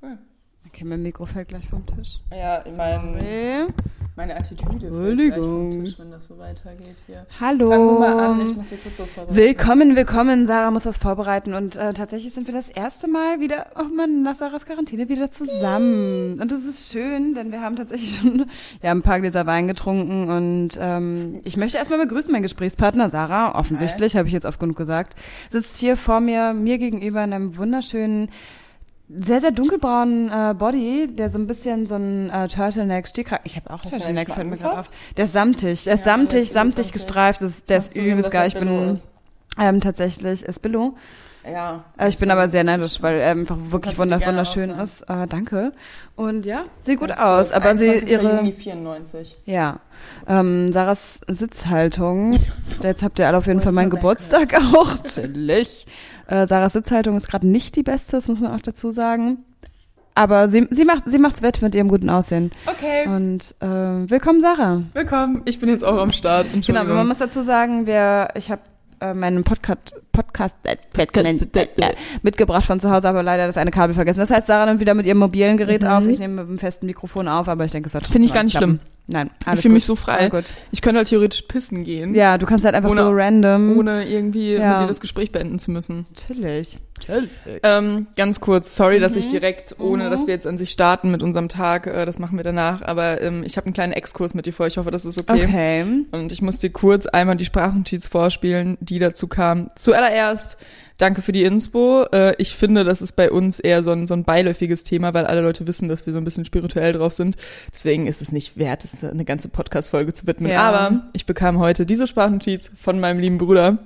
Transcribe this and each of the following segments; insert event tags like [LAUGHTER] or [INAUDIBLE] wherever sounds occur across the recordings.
Cool. Okay, mein Mikro fällt gleich vom Tisch. Ja, ich meine, meine Attitüde fällt gleich Entschuldigung. vom Tisch, wenn das so weitergeht hier. Hallo. Fangen wir mal an, ich muss hier kurz was vorbereiten. Willkommen, willkommen. Sarah muss was vorbereiten und äh, tatsächlich sind wir das erste Mal wieder, oh Mann, nach Sarahs Quarantäne wieder zusammen. Und das ist schön, denn wir haben tatsächlich schon ja, ein paar Gläser Wein getrunken und ähm, ich möchte erstmal begrüßen meinen Gesprächspartner Sarah, offensichtlich, habe ich jetzt oft genug gesagt, sitzt hier vor mir, mir gegenüber in einem wunderschönen sehr, sehr dunkelbraunen äh, Body, der so ein bisschen so ein äh, Turtleneck, Stickkragen, ich habe auch Hast Turtleneck, fällt mir gerade auf. angefasst? Der ist samtig, der ist Ja, samtig, ist samtig gestreift, das, der ist übelst geil. Ich bin ist? ähm, tatsächlich ist Billo. Ja. Äh, ich bin aber sehr neidisch, weil er einfach wirklich wunder wunderschön ist. Äh, danke. Und ja, sieht gut aus. Aber sie 21. ihre Juni 94. ja ähm, Sarahs Sitzhaltung. [LAUGHS] Jetzt habt ihr alle auf jeden Fall meinen Geburtstag auch. [LAUGHS] Chillig. Äh, Sarahs Sitzhaltung ist gerade nicht die beste, das muss man auch dazu sagen. Aber sie, sie macht sie macht's wett mit ihrem guten Aussehen. Okay. Und äh, willkommen Sarah. Willkommen, ich bin jetzt auch am Start. [LAUGHS] Genau, man muss dazu sagen, wer ich habe äh, meinen Podcast Podcast äh, äh, mitgebracht von zu Hause, aber leider das eine Kabel vergessen. Das heißt, Sarah nimmt wieder mit ihrem mobilen Gerät Mhm. auf. Ich nehme mit dem festen Mikrofon auf, aber ich denke, es hat Finde ich gar nicht alles schlimm. Nein, ich alles fühle mich so frei. Gut. Ich könnte halt theoretisch pissen gehen, Ja, du kannst halt einfach Ohne- so random. ohne irgendwie Ja. mit dir das Gespräch beenden zu müssen. Chillig. Ähm, ganz kurz, sorry, dass ich direkt, ohne Mhm. dass wir jetzt an sich starten mit unserem Tag, äh, das machen wir danach, aber ähm, ich habe einen kleinen Exkurs mit dir vor, ich hoffe, das ist okay. Okay. Und ich muss dir kurz einmal die Sprachnotiz vorspielen, die dazu kam. Zuallererst, danke für die Inspo. Äh, ich finde, das ist bei uns eher so ein, so ein beiläufiges Thema, weil alle Leute wissen, dass wir so ein bisschen spirituell drauf sind. Deswegen ist es nicht wert, es eine ganze Podcast-Folge zu widmen. Ja. Aber ich bekam heute diese Sprachnotiz von meinem lieben Bruder.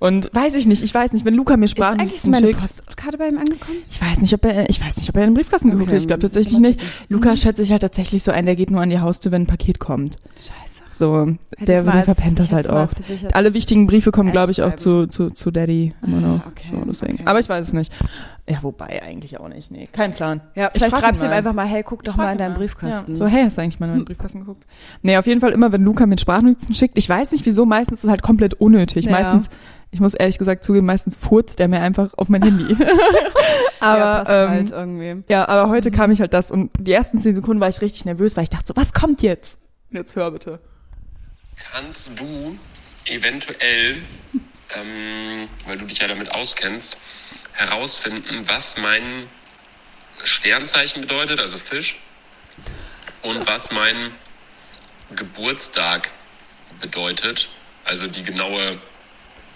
Und weiß ich nicht, ich weiß nicht, wenn Luca mir Ist eigentlich Sprachnotizen meine schickt. Postkarte bei ihm angekommen? Ich weiß nicht, ob er, ich weiß nicht, ob er in den Briefkasten geguckt Okay, hat. Ich glaube tatsächlich nicht. Luca Mhm. schätze ich halt tatsächlich so ein, der geht nur an die Haustür, wenn ein Paket kommt. Scheiße. So, der, mal der verpennt das halt mal auch. Alle wichtigen Briefe kommen, glaube ich, auch zu, zu, zu Daddy immer Ah, noch. okay, so, deswegen. okay. Aber ich weiß es nicht. Ja, wobei eigentlich auch nicht. Nee, kein Plan. Ja, Ich vielleicht schreibst du ihm mal. einfach mal, hey, guck doch mal in deinen Briefkasten. Ja, so, hey, hast du eigentlich mal in meinen Briefkasten geguckt? Nee, auf jeden Fall immer, wenn Luca mir Sprachnotizen schickt. Ich weiß nicht wieso, meistens ist es halt komplett unnötig. Ja. Meistens, ich muss ehrlich gesagt zugeben, meistens furzt der mir einfach auf mein Handy. [LAUGHS] [LAUGHS] aber, ja, passt ähm, halt irgendwie. ja, aber heute kam ich halt das und die ersten zehn Sekunden war ich richtig nervös, weil ich dachte so, was kommt jetzt? Jetzt hör bitte. Kannst du eventuell, ähm, weil du dich ja damit auskennst, herausfinden, was mein Sternzeichen bedeutet, also Fisch, und was mein Geburtstag bedeutet, also die genaue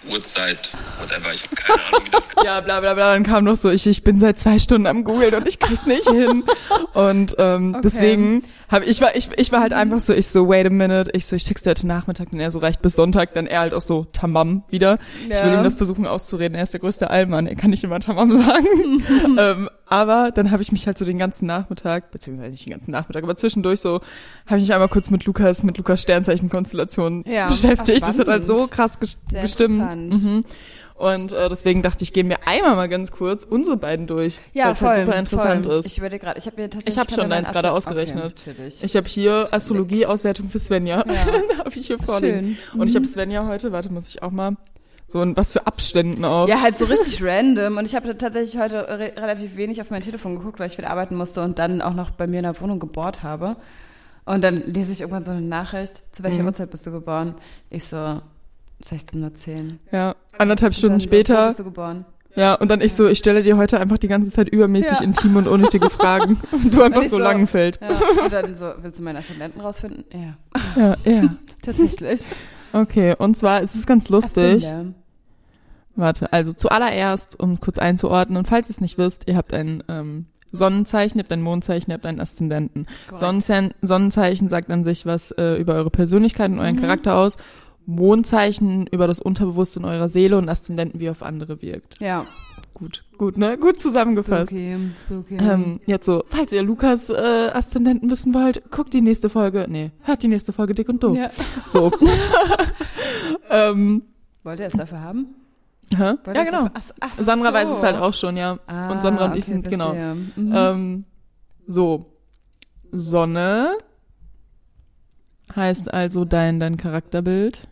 Uhrzeit, whatever, ich habe keine Ahnung, wie das [LAUGHS] Ja, bla bla bla. Dann kam noch so, ich, ich bin seit zwei Stunden am Googeln und ich krieg's nicht hin. Und ähm, Okay. deswegen habe ich war ich, ich war halt einfach so, ich so, wait a minute, ich so, ich schick's dir heute Nachmittag, und er so reicht bis Sonntag, dann er halt auch so Tamam wieder. Ich will Ja. ihm das versuchen auszureden, er ist der größte Allmann, er kann nicht immer Tamam sagen. [LAUGHS] ähm, aber dann habe ich mich halt so den ganzen Nachmittag, beziehungsweise nicht den ganzen Nachmittag, aber zwischendurch so, habe ich mich einmal kurz mit Lukas, mit Lukas Sternzeichenkonstellation Ja, beschäftigt. Das hat halt so krass gestimmt. interessant. Mhm. Und äh, deswegen dachte ich, gehen wir einmal mal ganz kurz unsere beiden durch, Ja, weil es halt super interessant voll. ist. Ich überlege gerade, ich habe mir tatsächlich. Ich hab schon mein gerade ausgerechnet. Okay, natürlich. Ich habe hier Astrologie-Auswertung für Svenja. Ja. [LAUGHS] habe ich hier vorliegen. Schön. Und ich habe Svenja heute, warte, muss ich auch mal, so in was für Abständen auch. Ja, halt so richtig [LAUGHS] random. Und ich habe tatsächlich heute re relativ wenig auf mein Telefon geguckt, weil ich wieder arbeiten musste und dann auch noch bei mir in der Wohnung gebohrt habe. Und dann lese ich irgendwann so eine Nachricht, zu welcher Mhm. Uhrzeit bist du geboren? Ich so, 16.10 Ja, anderthalb Und Stunden dann So, später. bist du geboren? ja, und dann ich so, ich stelle dir heute einfach die ganze Zeit übermäßig Ja. intime und unnötige [LAUGHS] Fragen. Und du einfach so, so- Langenfeld. Ja. Und dann so, willst du meinen Aszendenten rausfinden? Ja, Ja, ja. [LAUGHS] tatsächlich. Okay, und zwar ist es ganz lustig. Warte, also zuallererst, um kurz einzuordnen, falls ihr es nicht wisst, ihr habt ein ähm, Sonnenzeichen, ihr habt ein Mondzeichen, ihr habt einen Aszendenten. Korrekt. Sonnenze Sonnenzeichen sagt an sich was äh, über eure Persönlichkeit und euren Mhm. Charakter aus. Mondzeichen über das Unterbewusste in eurer Seele und Aszendenten, wie ihr auf andere wirkt. Ja. Gut, gut, ne? Gut zusammengefasst. Spooky, spooky. Ähm, jetzt so, falls ihr Lukas äh, Aszendenten wissen wollt, guckt die nächste Folge, nee, hört die nächste Folge dick und doof. ja. [LAUGHS] So. [LAUGHS] ähm, Wollte er es dafür haben? hä? Ja, genau. Dafür? Ach, ach Sandra so. weiß es halt auch schon, ja. Ah, und Sandra und ich okay, sind, genau. Mhm. Ähm, so. Sonne heißt also dein, dein Charakterbild.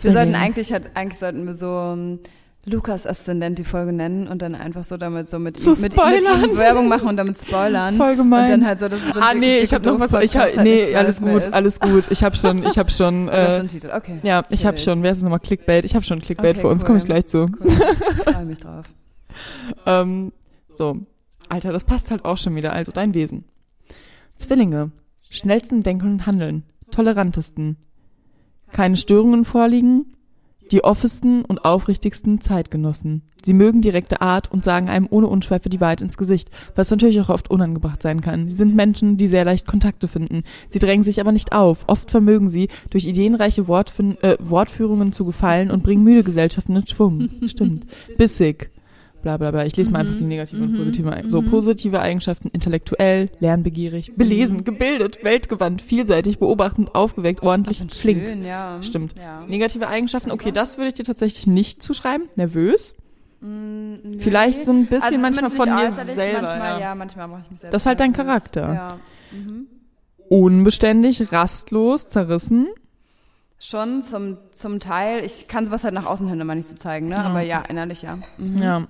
Wir sollten eigentlich, halt, eigentlich sollten wir so ähm, Lukas Aszendent die Folge nennen und dann einfach so damit so mit, ihm, mit, mit spoilern. ihm [LAUGHS] Werbung machen und damit spoilern. Voll gemein. Und dann halt so, das ist so ah nee, ich habe noch was. Ich hab, halt nee, nichts alles gut, alles gut. Ich habe schon, ich habe schon. [LAUGHS] Äh, schon Titel, okay. ja, ich habe schon. Wer ist es nochmal? Clickbait. Ich habe schon Clickbait Okay, für uns. cool. Komme ich gleich zu. Cool. Ich freue mich drauf. [LAUGHS] Ähm, so, Alter, das passt halt auch schon wieder. Also dein Wesen. Zwillinge. Schnellsten Denken und Handeln. Tolerantesten. Keine Störungen vorliegen. Die offensten und aufrichtigsten Zeitgenossen. Sie mögen direkte Art und sagen einem ohne Unschweife die Wahrheit ins Gesicht, was natürlich auch oft unangebracht sein kann. Sie sind Menschen, die sehr leicht Kontakte finden. Sie drängen sich aber nicht auf. Oft vermögen sie, durch ideenreiche Wortfin äh, Wortführungen zu gefallen und bringen müde Gesellschaften in Schwung. Stimmt. Bissig. Bla bla bla. Ich lese mal einfach die negativen und positiven Eigenschaften. So, positive Eigenschaften, intellektuell, lernbegierig, belesen, gebildet, weltgewandt, vielseitig, beobachtend, aufgeweckt, ordentlich, Und flink. Schön, ja. Stimmt. Ja. Negative Eigenschaften, okay, das würde ich dir tatsächlich nicht zuschreiben. Nervös. Nee. Vielleicht so ein bisschen Also manchmal von äußerlich, selber. Manchmal, ja. ja, manchmal mache ich mich selbst. Das ist halt dein. Charakter. Ja. Mhm. Unbeständig, rastlos, zerrissen. Schon zum, zum Teil. Ich kann sowas halt nach außen hin immer nicht so zeigen, ne? Aber ja, innerlich ja. Mhm. Ja.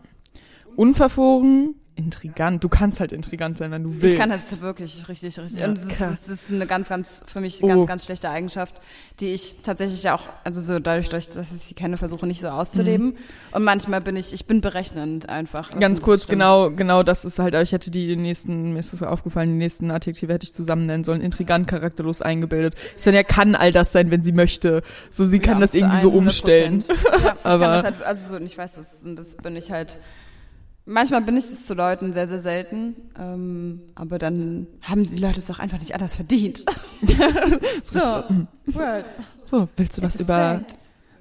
Unverfroren, intrigant. Du kannst halt intrigant sein, wenn du willst. Ich kann das wirklich richtig, richtig. Ja, und das ist, das ist eine ganz, ganz, für mich Oh. ganz, ganz schlechte Eigenschaft, die ich tatsächlich ja auch, also so dadurch, durch, dass ich sie kenne, versuche nicht so auszuleben. Und manchmal bin ich, ich bin berechnend einfach. Das Ganz kurz, genau, genau, das ist halt, ich hätte die nächsten, mir ist das aufgefallen, die nächsten Adjektive hätte ich zusammen nennen sollen. Intrigant, charakterlos, eingebildet. Svenja kann all das sein, wenn sie möchte. So, sie kann Ja, das zu irgendwie so 100%. umstellen. Ja, ich [LAUGHS] Aber- kann das halt, also so, und ich weiß, das, das bin ich halt, manchmal bin ich es zu Leuten sehr, sehr selten, ähm, aber dann haben die Leute es auch einfach nicht anders verdient. [LAUGHS] so, Word. So, willst du was über,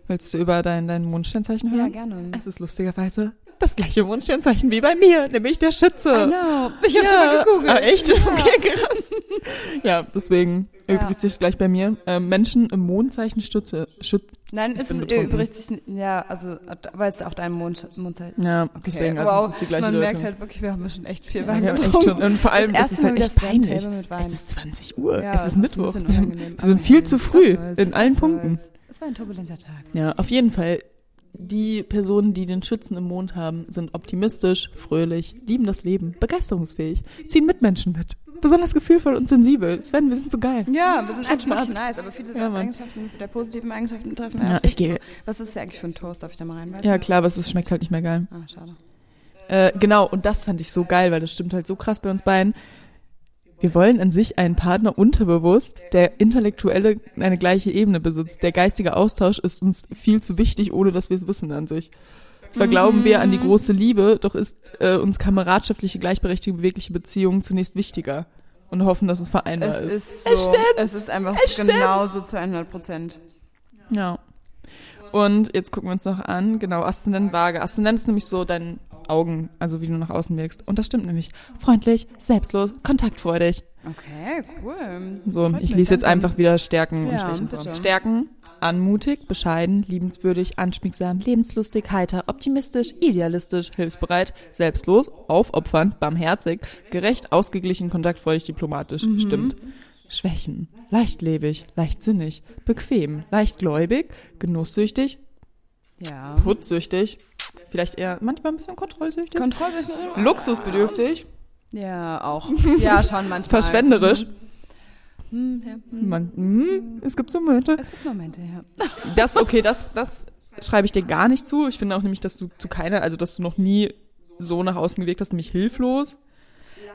willst du über dein, dein Mondsternzeichen Ja, hören? gerne. Es ist lustigerweise das gleiche Mondsternzeichen wie bei mir, nämlich der Schütze. I know. Ich habe ja. schon mal gegoogelt. Ah, echt? Ja. Okay, krass. ja, deswegen Ja. übrigens sich gleich bei mir. Ähm, Menschen im Mondzeichen Stütze, Schüt Nein, es ist übrigens sich, ja, also, weil es auch dein Mond, Mondzeit. Ja, deswegen, also wow, es ist die gleiche man merkt Deutung. halt wirklich, wir haben schon echt viel Ja, Wein haben echt getrunken. schon, und vor allem, Das es ist erste Mal halt echt peinlich. Wein. Es ist 20 Uhr, Ja, es ist Mittwoch. unangenehm. Wir sind Aber viel zu früh in allen Punkten. Es war ein turbulenter Tag. Ja, auf jeden Fall. Die Personen, die den Schützen im Mond haben, sind optimistisch, fröhlich, lieben das Leben, begeisterungsfähig, ziehen Mitmenschen mit, besonders gefühlvoll und sensibel. Sven, wir sind so geil. Ja, wir sind eigentlich wirklich nice, aber viele Ja. Eigenschaften, der positiven Eigenschaften treffen Ja, ich gehe- zu. Was ist das eigentlich für ein Toast? Darf ich da mal reinweisen? Ja, klar, aber es schmeckt halt nicht mehr geil. Ah, schade. Äh, genau, und das fand ich so geil, weil das stimmt halt so krass bei uns beiden. Wir wollen an sich einen Partner unterbewusst, der intellektuelle eine gleiche Ebene besitzt. Der geistige Austausch ist uns viel zu wichtig, ohne dass wir es wissen an sich. Zwar glauben wir an die große Liebe, doch ist äh, uns kameradschaftliche, gleichberechtigte, bewegliche Beziehung zunächst wichtiger und hoffen, dass es vereinbar Es ist. ist so, es ist einfach genauso zu 100 Prozent. Ja. Und jetzt gucken wir uns noch an, genau, Aszendent Waage. Aszendent ist nämlich so dein Augen, also wie du nach außen wirkst. Und das stimmt nämlich. Freundlich, selbstlos, kontaktfreudig. Okay, cool. So, Freut ich lese jetzt einfach wieder Stärken und Ja, Schwächen vor. Stärken, anmutig, bescheiden, liebenswürdig, anschmiegsam, lebenslustig, heiter, optimistisch, idealistisch, hilfsbereit, selbstlos, aufopfernd, barmherzig, gerecht, ausgeglichen, kontaktfreudig, diplomatisch. Mhm. Stimmt. Schwächen, leichtlebig, leichtsinnig, bequem, leichtgläubig, genusssüchtig, Ja. putzsüchtig, vielleicht eher manchmal ein bisschen kontrollsüchtig, Kontrollsüchtig? luxusbedürftig, Ja, auch. [LAUGHS] Ja, schon manchmal. verschwenderisch. Hm, ja, hm. Man, hm, es gibt so Momente. Es gibt Momente, ja. Das, okay, das, das schreibe ich dir gar nicht zu. Ich finde auch nämlich, dass du zu keiner, also dass du noch nie so nach außen gewirkt hast, nämlich hilflos.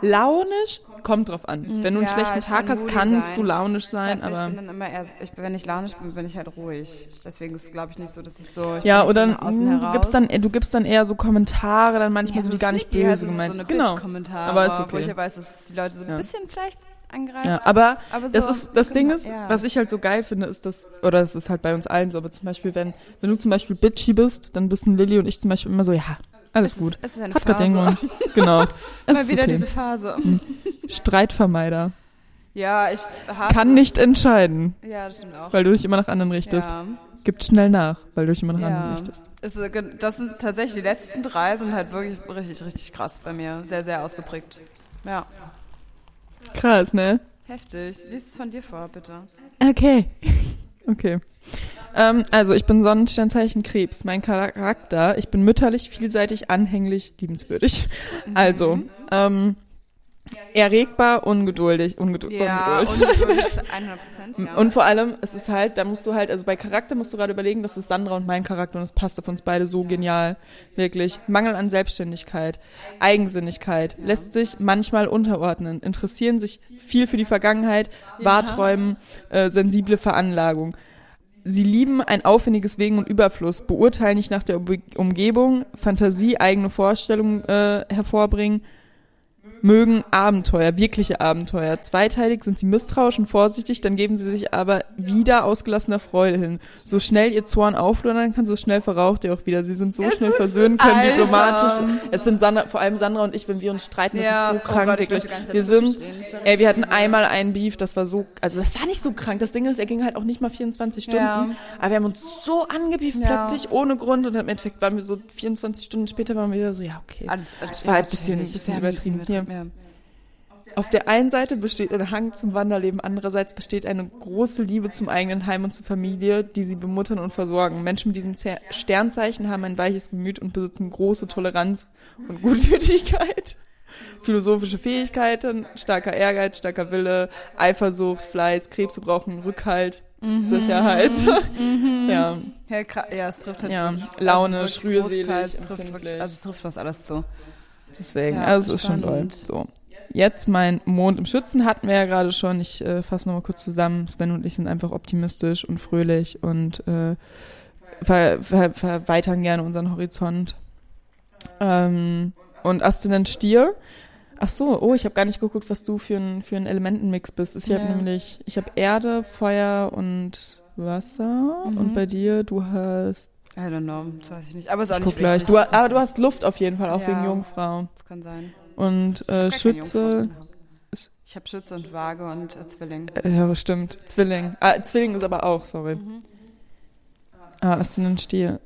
Launisch kommt drauf an. Wenn du einen Ja, schlechten ich Tag kann hast, kannst sein. du launisch sein, ich aber bin dann immer eher, ich, wenn ich launisch bin, bin ich halt ruhig. Deswegen ist es, glaube ich, nicht so, dass ich so. Ich ja, oder so heraus. du gibst dann, du gibst dann eher so Kommentare, dann manchmal ja, sind so die gar nicht sneaky, böse also gemeint. So genau. Aber ist wo ich okay. ja weiß, dass die Leute so ein Ja. bisschen vielleicht angreifen. Ja, aber, Aber das so- ist das Ding ist, ja. was ich halt so geil finde, ist das oder es ist halt bei uns allen so, aber zum Beispiel wenn wenn du zum Beispiel bitchy bist, dann wissen Lilly und ich zum Beispiel immer so, ja, alles es gut. Ist, es ist eine Hat Phase. Genau. [LAUGHS] Es Mal ist wieder okay. diese Phase. Streitvermeider. Ja, ich hasse. Kann nicht entscheiden, Ja, das stimmt auch. weil du dich immer nach anderen richtest. ja. Gibt schnell nach, weil du dich immer nach anderen Ja. richtest. Ist, äh, das sind tatsächlich die letzten drei sind halt wirklich richtig, richtig krass bei mir. Sehr, sehr ausgeprägt. Ja. Krass, ne? Heftig. Lies es von dir vor, bitte. Okay. [LAUGHS] Okay. Ähm, also ich bin Sonnensternzeichen Krebs. Mein Charakter, ich bin mütterlich, vielseitig, anhänglich, liebenswürdig. Also, ähm, erregbar, ungeduldig, Ungeduld, Ja, Ungeduld. Ungeduld ist [LAUGHS] 100 Prozent. Ja. Und vor allem, es ist halt, da musst du halt, also bei Charakter musst du gerade überlegen, das ist Sandra und mein Charakter und es passt auf uns beide so genial. Wirklich. Mangel an Selbstständigkeit, Eigensinnigkeit, lässt sich manchmal unterordnen, interessieren sich viel für die Vergangenheit, Wahrträumen, äh, sensible Veranlagung. Sie lieben ein aufwendiges Wegen und Überfluss, beurteilen nicht nach der Umge- Umgebung, Fantasie, eigene Vorstellungen äh, hervorbringen, mögen Abenteuer, wirkliche Abenteuer. Zweiteilig sind sie misstrauisch und vorsichtig, dann geben sie sich aber wieder ausgelassener Freude hin. So schnell ihr Zorn auflodern kann, so schnell verraucht ihr auch wieder. Sie sind so Es schnell versöhnen können, Alter. diplomatisch. Es sind Sandra, vor allem Sandra und ich, wenn wir uns streiten, das Ja, ist so oh krank, Gott, ich wirklich. Wir sind. Das ey, wir hatten einmal einen Beef, das war so, also das war nicht so krank. Das Ding ist, er ging halt auch nicht mal 24 Stunden. Ja. Aber wir haben uns so angebieft Ja. plötzlich, ohne Grund. Und im Endeffekt waren wir so 24 Stunden später, waren wir wieder so, ja, okay. Alles, alles Das war ein bisschen, natürlich. bisschen ein übertrieben. Hier. Ja. Auf der einen Seite besteht ein Hang zum Wanderleben, andererseits besteht eine große Liebe zum eigenen Heim und zur Familie, die sie bemuttern und versorgen. Menschen mit diesem Zer- Sternzeichen haben ein weiches Gemüt und besitzen große Toleranz und Gutmütigkeit. [LAUGHS] Philosophische Fähigkeiten, starker Ehrgeiz, starker Wille, Eifersucht, Fleiß, Krebse brauchen Rückhalt, Sicherheit. [LAUGHS] Ja, Ja, ja, es trifft halt Ja, launisch, also rührselig, empfindlich. also es trifft fast alles zu. Deswegen, Ja, also es ist schon toll. So. Jetzt mein Mond im Schützen hatten wir ja gerade schon. Ich äh, fasse nochmal kurz zusammen. Sven und ich sind einfach optimistisch und fröhlich und äh, ver ver verweitern gerne unseren Horizont. Ähm, und Aszendent Stier. Ach so, oh, ich habe gar nicht geguckt, was du für ein, für ein Elementenmix bist. Ich habe Ja. nämlich, ich habe Erde, Feuer und Wasser. Mhm. Und bei dir, du hast, I don't know, das weiß ich nicht. Aber ist auch ich nicht gleich, du, aber du hast Luft auf jeden Fall, auch Ja. wegen Jungfrau. Das kann sein. Und äh, Schütze, Ich habe Schütze und Waage und äh, Zwilling. äh, ja, stimmt, Zwilling. Ah, Zwilling ist aber auch, sorry. Mhm. Ah, Aszendent Stier.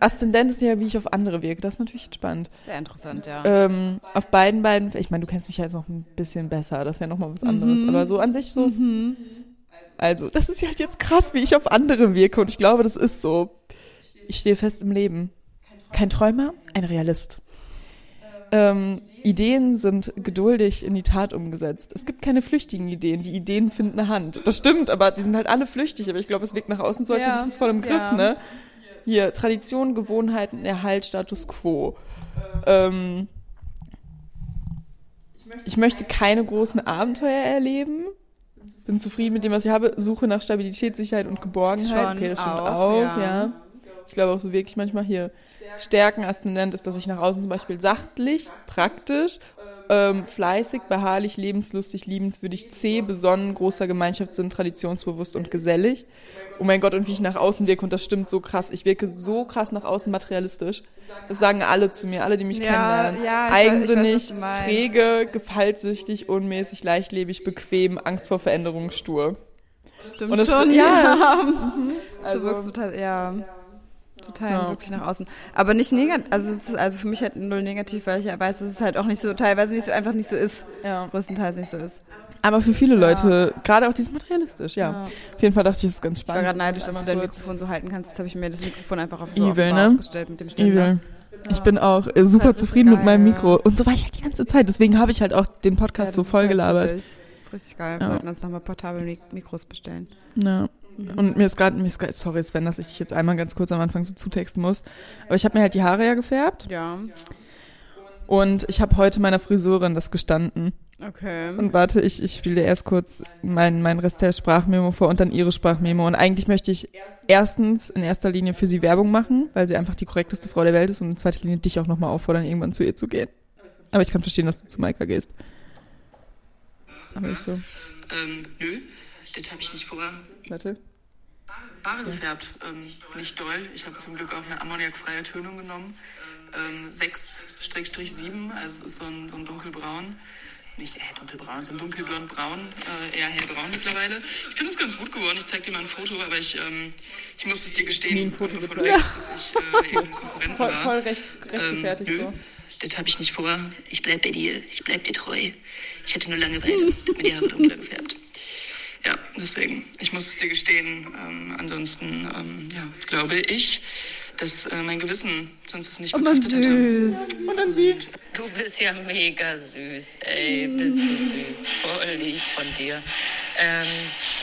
Aszendent ist ja, wie ich auf andere wirke. Das ist natürlich spannend. Sehr interessant, ja. Ähm, auf beiden beiden, ich meine, du kennst mich ja jetzt noch ein bisschen besser, das ist ja nochmal was anderes. Mhm. Aber so an sich so. Also, das ist ja halt jetzt krass, wie ich auf andere wirke. Und ich glaube, das ist so. Ich stehe fest im Leben. Kein Träumer, ein Realist. Ähm, Ideen sind geduldig in die Tat umgesetzt. Es gibt keine flüchtigen Ideen. Die Ideen finden eine Hand. Das stimmt, aber die sind halt alle flüchtig. Aber ich glaube, es wirkt nach außen so, als Ja, hätte ich das voll im Griff, ja. ne? Hier, Tradition, Gewohnheiten, Erhalt, Status quo. Ähm, ich möchte keine großen Abenteuer erleben. Bin zufrieden mit dem, was ich habe. Suche nach Stabilität, Sicherheit und Geborgenheit. Schon okay, das stimmt auch, auch, ja. ja. Ich glaube auch so wirklich manchmal hier Stärken Aszendent ist, dass ich nach außen zum Beispiel sachtlich, praktisch, ähm, fleißig, beharrlich, lebenslustig, liebenswürdig, zäh, besonnen, großer Gemeinschaftssinn, traditionsbewusst und gesellig. Oh mein Gott, und wie ich nach außen wirke, und das stimmt so krass. Ich wirke so krass nach außen materialistisch. Das sagen alle zu mir, alle, die mich Ja, kennenlernen. ja, weiß- weiß, Eigensinnig, du meinst. träge, gefallsüchtig, unmäßig, leichtlebig, bequem, Angst vor Veränderung, stur. Stimmt Und das- schon, [LAUGHS] ja. ja. so Also- wirkst du total, ja. Total Ja. wirklich nach außen. Aber nicht negativ, also es ist also für mich halt null negativ, weil ich ja weiß, dass es halt auch nicht so, teilweise nicht so, einfach nicht so ist. Ja. Größtenteils nicht so ist. Aber für viele Leute, gerade auch dieses materialistisch, ja. Ja. Auf jeden Fall dachte ich, das ist ganz Ich war spannend. gerade neidisch, dass du dein. Mikrofon so halten kannst. Jetzt habe ich mir das Mikrofon einfach auf so Evil, ne? gestellt mit dem Ständer. Evil. Ich bin auch äh, super halt zufrieden mit geil, meinem ja. Mikro. Und so war ich halt die ganze Zeit. Deswegen habe ich halt auch den Ja, Podcast so voll halt gelabert. chillig. Das ist richtig geil. Wir Ja. sollten uns nochmal portable Mik Mikros bestellen. Ja. Und mir ist gerade, mir ist grad, sorry Sven, dass ich dich jetzt einmal ganz kurz am Anfang so zutexten muss. Aber ich habe mir halt die Haare ja gefärbt. Ja. Und ich habe heute meiner Friseurin das gestanden. Okay. Und warte, ich, ich spiele dir erst kurz mein, mein Rest der Sprachmemo vor und dann ihre Sprachmemo. Und eigentlich möchte ich erstens in erster Linie für sie Werbung machen, weil sie einfach die korrekteste Frau der Welt ist und in zweiter Linie dich auch nochmal auffordern, irgendwann zu ihr zu gehen. Aber ich kann verstehen, dass du zu Maika gehst. Aber ich so, Ähm, nö, das habe ich nicht vor. Warte. Haare gefärbt, ähm, nicht doll. Ich habe zum Glück auch eine ammoniakfreie Tönung genommen. Ähm, 6-7, also es ist so ein, so ein dunkelbraun. Nicht äh, dunkelbraun, so ein dunkelblond-braun, äh, eher hellbraun mittlerweile. Ich finde es ganz gut geworden. Ich zeige dir mal ein Foto, aber ich, ähm, ich muss es dir gestehen, Nie ein Foto gezeigt. denkst, dass ich äh, Voll, voll recht, recht Ähm, gefertigt nö, so. das habe ich nicht vor. Ich bleib bei dir. Ich bleib dir treu. Ich hatte nur Langeweile. Hab mir die Haare dunkler gefärbt. Ja, Deswegen, ich muss es dir gestehen. Ähm, ansonsten, ähm, ja, glaube ich, dass äh, mein Gewissen sonst es nicht Oh man, betrachtet hätte. süß. Und dann sie. Du bist ja mega süß, ey, bist du süß. Voll lieb von dir. Ähm,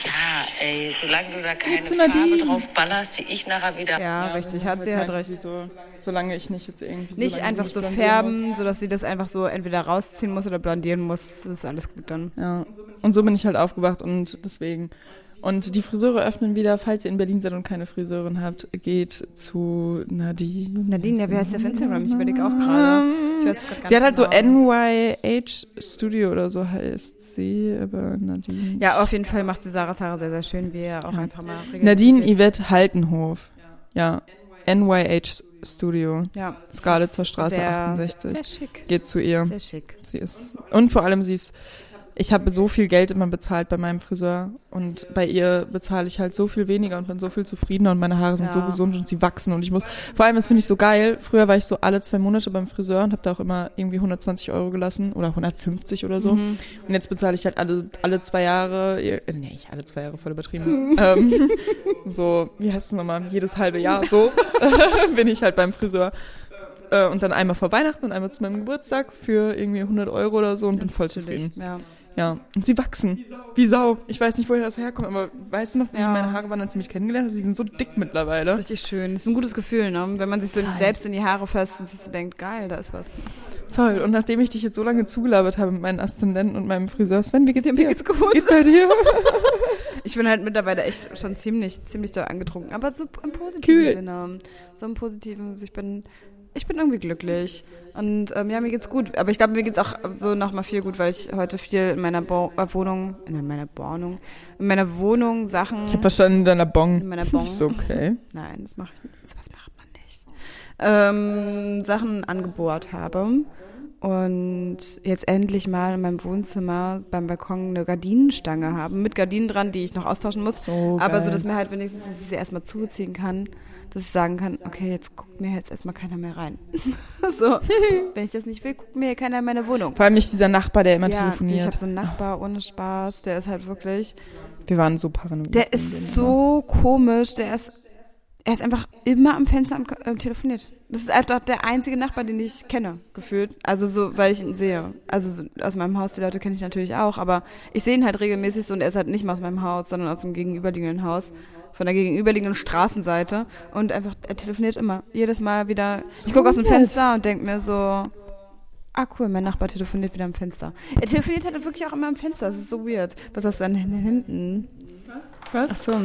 ja, ey, solange du da keine. Farbe drauf ballerst, die ich nachher wieder Ja, richtig, hat sie halt recht. So, solange ich nicht jetzt irgendwie. Nicht einfach nicht so färben, sodass sie das einfach so entweder rausziehen muss oder blondieren muss. Das ist alles gut dann. Muss. Ja. Und so bin ich halt aufgewacht und deswegen. Und die Friseure öffnen wieder, falls ihr in Berlin seid und keine Friseurin habt, geht zu Nadine. Nadine, ja, wie heißt der auf Instagram? Ich überlege auch gerade. Sie hat halt so genau. NYH Studio oder so heißt sie, aber Nadine. Ja, auf jeden Fall macht die Sarahs Haare sehr, sehr schön, wie ihr auch einfach mal regelmäßig Nadine seht. Yvette Haltenhof. Ja. NYH Studio. Ja. Skalitzer Straße sehr, 68. Sehr schick. Geht zu ihr. Sehr schick. Sie ist, und vor allem sie ist, ich habe so viel Geld immer bezahlt bei meinem Friseur und bei ihr bezahle ich halt so viel weniger und bin so viel zufriedener und meine Haare sind so Ja. gesund und sie wachsen und ich muss, vor allem das finde ich so geil, früher war ich so alle zwei Monate beim Friseur und habe da auch immer irgendwie 120 Euro gelassen oder 150 oder so Mhm. und jetzt bezahle ich halt alle, alle zwei Jahre, äh, nee, nicht alle zwei Jahre, voll übertrieben, [LAUGHS] ähm, so, wie heißt es nochmal, jedes halbe Jahr, so [LAUGHS] bin ich halt beim Friseur. Äh, Und dann einmal vor Weihnachten und einmal zu meinem Geburtstag für irgendwie 100 Euro oder so und bin voll zufrieden. Ja. Ja, und sie wachsen. Wie Sau. Ich weiß nicht, woher das herkommt, aber weißt du noch, wie Ja. meine Haare waren, als du mich kennengelernt hast? Sie sind so dick mittlerweile. Richtig schön. Das ist ein gutes Gefühl, ne? wenn man sich so selbst in die Haare fasst und sich so denkt, geil, da ist was. Voll. Und nachdem ich dich jetzt so lange zugelabert habe mit meinen Aszendenten und meinem Friseur, Sven, wie geht's dir? mir geht's gut. Was geht bei dir? [LAUGHS] Ich bin halt mittlerweile echt schon ziemlich, ziemlich doll angetrunken, aber so im positiven Kühl. Sinne. So im positiven, also ich bin, ich bin irgendwie glücklich. Und ähm, ja, mir geht's gut. Aber ich glaube, mir geht's auch so nochmal viel gut, weil ich heute viel in meiner Bo äh, Wohnung, in meiner Wohnung, in meiner Wohnung Sachen. Ich hab verstanden, in deiner Bon. In meiner Bon. So, okay. [LAUGHS] Nein, das mache ich nicht. Sowas macht man nicht. Ähm, Sachen angebohrt habe. Und jetzt endlich mal in meinem Wohnzimmer beim Balkon eine Gardinenstange habe. Mit Gardinen dran, die ich noch austauschen muss. So Aber so, geil. dass mir halt wenigstens, dass ich sie erstmal zuziehen kann. Dass ich sagen kann, okay, jetzt guckt mir jetzt erstmal keiner mehr rein. [LAUGHS] so, wenn ich das nicht will, guckt mir hier keiner in meine Wohnung. Vor allem nicht dieser Nachbar, der immer ja, telefoniert. ich habe so einen Nachbar ohne Spaß, der ist halt wirklich, Wir waren so paranoid. der ist so komisch, der ist, er ist einfach immer am Fenster und äh, telefoniert. Das ist einfach der einzige Nachbar, den ich kenne, gefühlt. Also so, weil ich ihn sehe. Also so, aus meinem Haus, die Leute kenne ich natürlich auch, aber ich sehe ihn halt regelmäßig so und er ist halt nicht mal aus meinem Haus, sondern aus dem gegenüberliegenden Haus. Von der gegenüberliegenden Straßenseite. Und einfach, er telefoniert immer. Jedes Mal wieder. Ich gucke aus dem. Fenster und denke mir so, ah cool, mein Nachbar telefoniert wieder am Fenster. Er telefoniert halt wirklich auch immer am Fenster. Das ist so weird. Was hast du denn hinten? Was? Ach so.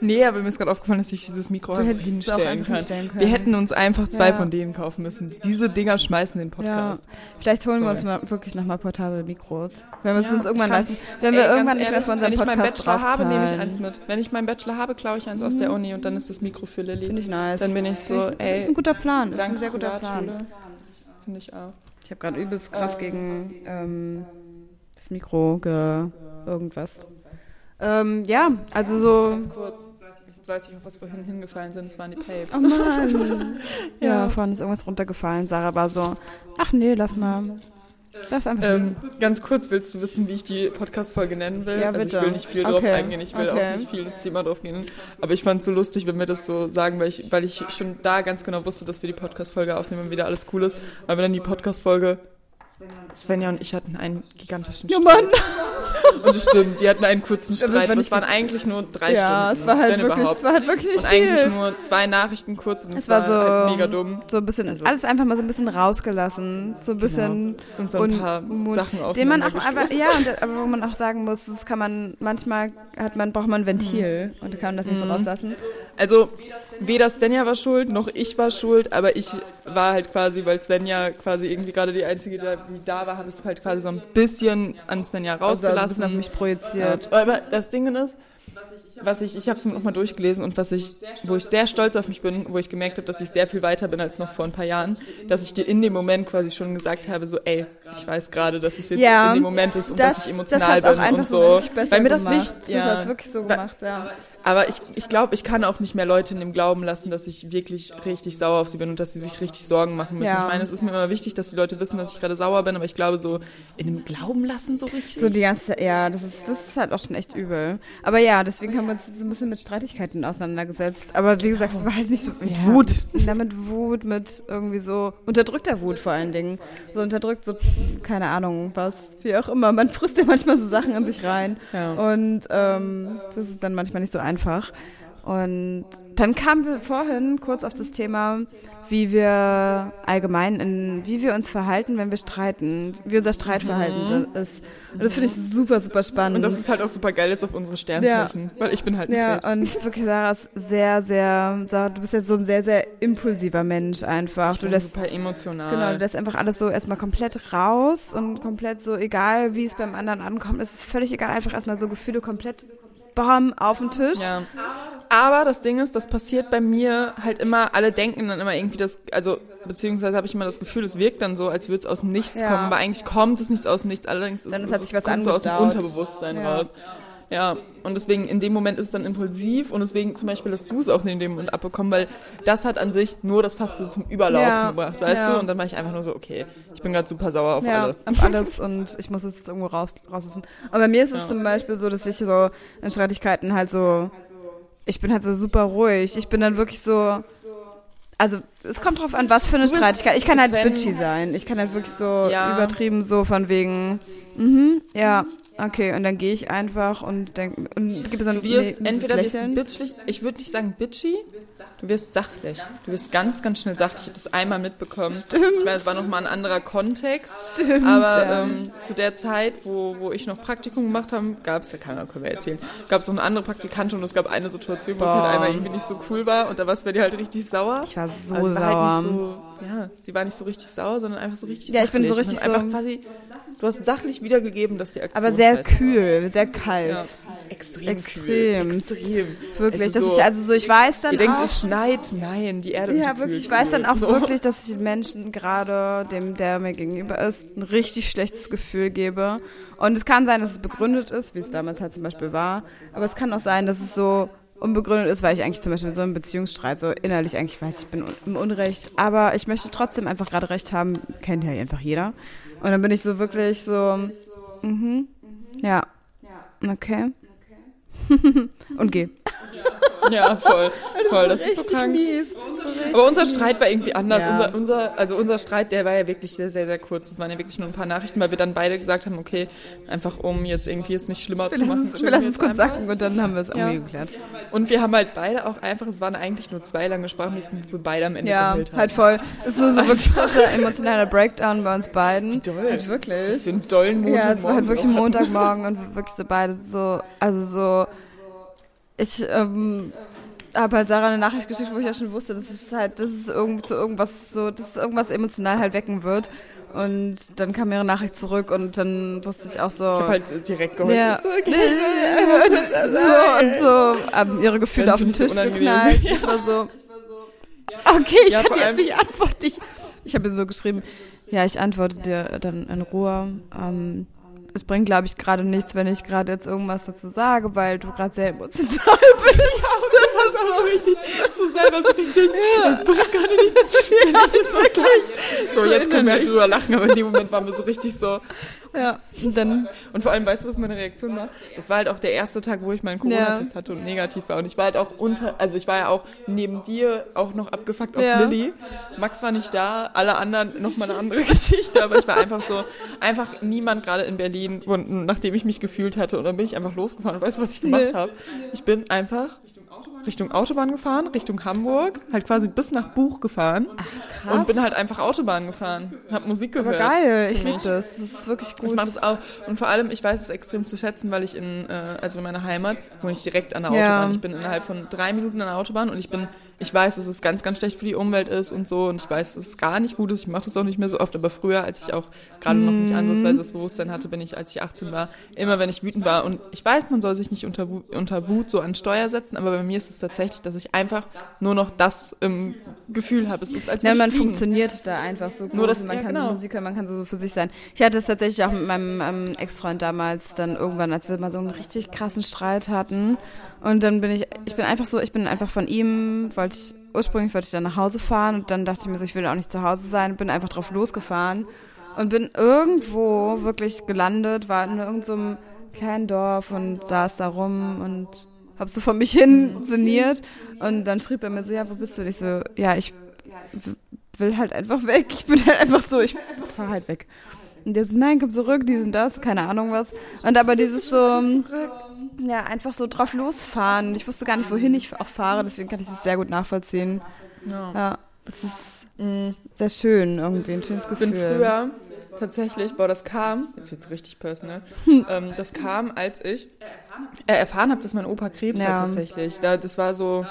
Nee, aber mir ist gerade aufgefallen, dass ich dieses Mikro einfach hinstellen kann. hinstellen können. Wir hätten uns einfach zwei Ja. von denen kaufen müssen. Diese Dinger schmeißen den Ja, Podcast. vielleicht holen wir Sorry. uns mal wirklich nochmal portable Mikros. Wenn wir es Ja, uns irgendwann leisten. Wenn Ey, wir irgendwann nicht mehr ehrlich, für unseren Wenn ich meinen Podcast Bachelor habe, nehme ich eins mit. Wenn ich meinen Bachelor habe, klaue ich eins aus der Uni und dann ist das Mikro für Lilly. Finde ich nice. Dann bin ich so, das ey, ist ein guter Plan. Das ist ein sehr guter. Plan. Finde ich auch. Ich habe gerade übelst krass gegen ähm, das Mikro ge irgendwas. Ähm, ja, also so. Ganz kurz. Jetzt weiß ich auch, was vorhin hingefallen sind. Das waren die Papes. Oh Mann. [LAUGHS] ja, Ja. vorhin ist irgendwas runtergefallen. Sarah war so, ach nee, lass mal. Lass einfach Ähm, ganz kurz, willst du wissen, wie ich die Podcast-Folge nennen will? Ja, also bitte. ich will nicht viel drauf Okay. eingehen, ich will Okay. auch nicht viel ins Thema drauf gehen. Aber ich fand es so lustig, wenn wir das so sagen, weil ich, weil ich schon da ganz genau wusste, dass wir die Podcast-Folge aufnehmen und wieder alles cool ist. Weil wir dann die Podcast-Folge Svenja und ich hatten einen gigantischen Ja, Streit. Mann. Und es stimmt, wir hatten einen kurzen Streit. es waren eigentlich nur drei Ja, Stunden. es war halt wenn wirklich, überhaupt. es war halt wirklich nicht und eigentlich viel. nur zwei Nachrichten kurz und es, Es war so, halt mega dumm. so ein bisschen, Also- alles einfach mal so ein bisschen rausgelassen, so ein bisschen Genau. Es sind so ein und- paar Sachen aufeinander den man auch, aber ja, und, aber wo man auch sagen muss, das kann man manchmal hat man braucht man ein Ventil und da kann man das nicht so rauslassen. Also weder Svenja war schuld, noch ich war schuld, aber ich war halt quasi, weil Svenja quasi irgendwie gerade die Einzige, die da war, habe ich es halt quasi so ein bisschen an Svenja Also, also rausgelassen. bisschen auf mich projiziert. Aber das Ding ist, was ich, ich habe es mir nochmal durchgelesen und was ich, wo ich sehr stolz auf mich bin, wo ich gemerkt habe, dass ich sehr viel weiter bin als noch vor ein paar Jahren, dass ich dir in dem Moment quasi schon gesagt habe, so, ey, ich weiß gerade, dass es jetzt Ja, in dem Moment ist und das- dass ich das emotional auch bin einfach und so Weil mir das gemacht. nicht, Das ja, hat's wirklich so gemacht, ja. Aber ich, ich glaube, ich kann auch nicht mehr Leute in dem Glauben lassen, dass ich wirklich richtig sauer auf sie bin und dass sie sich richtig Sorgen machen müssen. Ja. Ich meine, es ist mir immer wichtig, dass die Leute wissen, dass ich gerade sauer bin, aber ich glaube, so in dem Glauben lassen so richtig. So die ganze ja, das ist, das ist halt auch schon echt übel. Aber ja, deswegen haben wir uns so ein bisschen mit Streitigkeiten auseinandergesetzt. Aber wie gesagt, es war halt nicht so mit Ja. Wut. Ja, mit Wut, mit irgendwie so unterdrückter Wut vor allen Dingen. So unterdrückt, so, keine Ahnung, was, wie auch immer. Man frisst ja manchmal so Sachen in sich rein. Ja. Und ähm, das ist dann manchmal nicht so einfach. Und dann kamen wir vorhin kurz auf das Thema, wie wir allgemein, in, wie wir uns verhalten, wenn wir streiten, wie unser Streitverhalten sind- ist. Und das finde ich super, super spannend. Und das ist halt auch super geil jetzt auf unsere Sternzeichen, weil ich bin halt ein ja, Krebs. und wirklich, Sarah ist sehr, sehr, Sarah, du bist jetzt so ein sehr, sehr impulsiver Mensch einfach. Ich Du lässt, super emotional. genau, du lässt einfach alles so erstmal komplett raus und komplett so, egal wie es beim anderen ankommt, es ist völlig egal, einfach erstmal so Gefühle komplett bam, auf den Tisch. Ja. Aber das Ding ist, das passiert bei mir halt immer, alle denken dann immer irgendwie das, also beziehungsweise habe ich immer das Gefühl, es wirkt dann so, als würde es aus dem Nichts Ja. kommen, aber eigentlich kommt es nichts aus dem Nichts, allerdings ist Dann es, hat es sich was kommt so aus dem. Unterbewusstsein Ja. raus. Ja, und deswegen in dem Moment ist es dann impulsiv und deswegen zum Beispiel hast du es auch in dem Moment abbekommen, weil das hat an sich nur das fast so zum Überlaufen Ja, gebracht, weißt ja. du? Und dann war ich einfach nur so, okay, ich bin gerade super sauer auf ja, alle. auf alles und ich muss es jetzt irgendwo raus, rauslassen. Aber bei mir ist es zum Beispiel so, dass ich so in Streitigkeiten halt so, ich bin halt so super ruhig. Ich bin dann wirklich so, also es kommt drauf an, was für eine Streitigkeit. Ich kann halt bitchy sein. Ich kann halt wirklich so übertrieben so von wegen, mhm, ja, okay. Und dann gehe ich einfach und denke, und gebe so ein Du wirst, mieses entweder du Lächeln. bitchlich, ich würde nicht sagen bitchy, du wirst sachlich. Du wirst ganz, ganz schnell sachlich. Ich habe das einmal mitbekommen. Stimmt. Ich meine, es war nochmal ein anderer Kontext. Stimmt, Aber ja. ähm, zu der Zeit, wo, wo ich noch Praktikum gemacht habe, gab es ja keiner, können wir erzählen, gab es noch eine andere Praktikantin und es gab eine Situation, wo es halt einmal irgendwie nicht so cool war und da war es bei dir halt richtig sauer. Ich war so Also war sauer. Halt nicht so, ja, sie war nicht so richtig sauer, sondern einfach so richtig Ja, ich bin so sachlich. richtig so- Einfach quasi, du hast sachlich wiedergegeben, dass die Aktion aber sehr war. kühl, sehr kalt. Ja. Extrem, Extrem. kühl. Extrem. Wirklich, Also dass so- ich also so, ich weiß dann Ihr denkt, auch, es schneit. Nein, die Erde Ja, wirklich. Ich weiß dann auch So. wirklich, dass ich den Menschen gerade, dem, der mir gegenüber ist, ein richtig schlechtes Gefühl gebe. Und es kann sein, dass es begründet ist, wie es damals halt zum Beispiel war. Aber es kann auch sein, dass es so unbegründet ist, weil ich eigentlich zum Beispiel in so einem Beziehungsstreit so innerlich eigentlich weiß, ich bin un- im Unrecht. Aber ich möchte trotzdem einfach gerade recht haben. Kennt ja einfach jeder. Und dann bin ich so wirklich so, mhm, ja, okay. [LAUGHS] Und geh. Ja, voll. voll. Das ist so krank. mies. Aber unser Streit war irgendwie anders. Ja. Unser, unser, also unser Streit, der war ja wirklich sehr, sehr, sehr kurz. Es waren ja wirklich nur ein paar Nachrichten, weil wir dann beide gesagt haben, okay, einfach um jetzt irgendwie es nicht schlimmer Wir zu lassen machen. es, wir lassen es kurz sacken und dann haben wir es irgendwie Ja. geklärt. Und wir haben halt beide auch einfach, es waren eigentlich nur zwei lange Sprachnotizen, wo wir beide am Ende Ja, haben. halt voll. Es ist so, so wirklich großer emotionaler Breakdown bei uns beiden. Doll. Halt wirklich. Für einen dollen Montag. Ja, es war halt wirklich ein Montagmorgen und wirklich so beide so, also so, ich ähm, habe halt Sarah eine Nachricht geschickt, wo ich ja schon wusste, dass es halt, dass es irgend, zu irgendwas so, dass es irgendwas emotional halt wecken wird. Und dann kam ihre Nachricht zurück und dann wusste ich auch so. Ich hab halt direkt geheult. ja. So, okay. [LAUGHS] so und so haben ihre Gefühle auf den Tisch so unangenehm geknallt. [LAUGHS] Ich war so, okay, ich Ja, kann jetzt nicht antworten. Ich, ich habe ihr so geschrieben, ja, ich antworte dir dann in Ruhe. Ähm, es bringt, glaube ich, gerade nichts, wenn ich gerade jetzt irgendwas dazu sage, weil du gerade sehr emotional [LAUGHS] bist. Das ist aber so richtig, so selber so richtig. Das bringt gar nicht. Ja, wirklich. So, jetzt können wir halt drüber lachen, aber in dem Moment waren wir so richtig so. Ja, und dann, Und vor allem, weißt du, was meine Reaktion war? Das war halt auch der erste Tag, wo ich meinen Corona-Test hatte und negativ war. Und ich war halt auch unter, also ich war ja auch neben dir auch noch abgefuckt auf Ja. Lilly. Max war nicht da, alle anderen noch mal eine andere [LAUGHS] Geschichte, aber ich war einfach so, einfach niemand gerade in Berlin, und, nachdem ich mich gefühlt hatte. Und dann bin ich einfach losgefahren. Und weißt du, was ich gemacht Nee. habe? Ich bin einfach Richtung Autobahn gefahren, Richtung Hamburg, halt quasi bis nach Buch gefahren krass. und bin halt einfach Autobahn gefahren, hab Musik gehört. aber geil, ich liebe das. Das ist wirklich Ich gut. mache das auch. Und vor allem, ich weiß es extrem zu schätzen, weil ich in, äh, also in meiner Heimat wohne ich direkt an der Ja. Autobahn. Ich bin innerhalb von drei Minuten an der Autobahn und ich bin ich weiß, dass es ganz, ganz schlecht für die Umwelt ist und so und ich weiß, dass es gar nicht gut ist. Ich mache das auch nicht mehr so oft, aber früher, als ich auch gerade noch nicht ansatzweise das Bewusstsein hatte, bin ich, als ich 18 war, immer wenn ich wütend war und ich weiß, man soll sich nicht unter, Wut- unter Wut so an Steuer setzen, aber bei mir ist es tatsächlich, dass ich einfach nur noch das im Gefühl habe. Es ist, als Ja, man fliegen. funktioniert da einfach so gut. Nur das- man ja, kann genau. Musik hören, man kann so für sich sein. Ich hatte es tatsächlich auch mit meinem ähm, Ex-Freund damals dann irgendwann, als wir mal so einen richtig krassen Streit hatten. Und dann bin ich, ich bin einfach so, ich bin einfach von ihm, wollte ich, ursprünglich wollte ich dann nach Hause fahren und dann dachte ich mir so, ich will auch nicht zu Hause sein, bin einfach drauf losgefahren und bin irgendwo wirklich gelandet, war in irgendeinem kleinen Dorf und saß da rum und hab so von mich hin sinniert und dann schrieb er mir so, ja, wo bist du? Und ich so, ja, ich will halt einfach weg. Ich bin halt einfach so, ich fahr halt weg. Und der so, nein, komm zurück, die sind das, keine Ahnung was. Und aber dieses so, ja, einfach so drauf losfahren. Ich wusste gar nicht, wohin ich auch fahre, deswegen kann ich das sehr gut nachvollziehen. Ja, das ist sehr schön irgendwie, ein schönes Ich Gefühl. bin früher tatsächlich, boah, das kam, jetzt wird's richtig personal, [LAUGHS] ähm, das kam, als ich äh, erfahren habe, dass mein Opa Krebs Ja. hat tatsächlich. Da, das war so,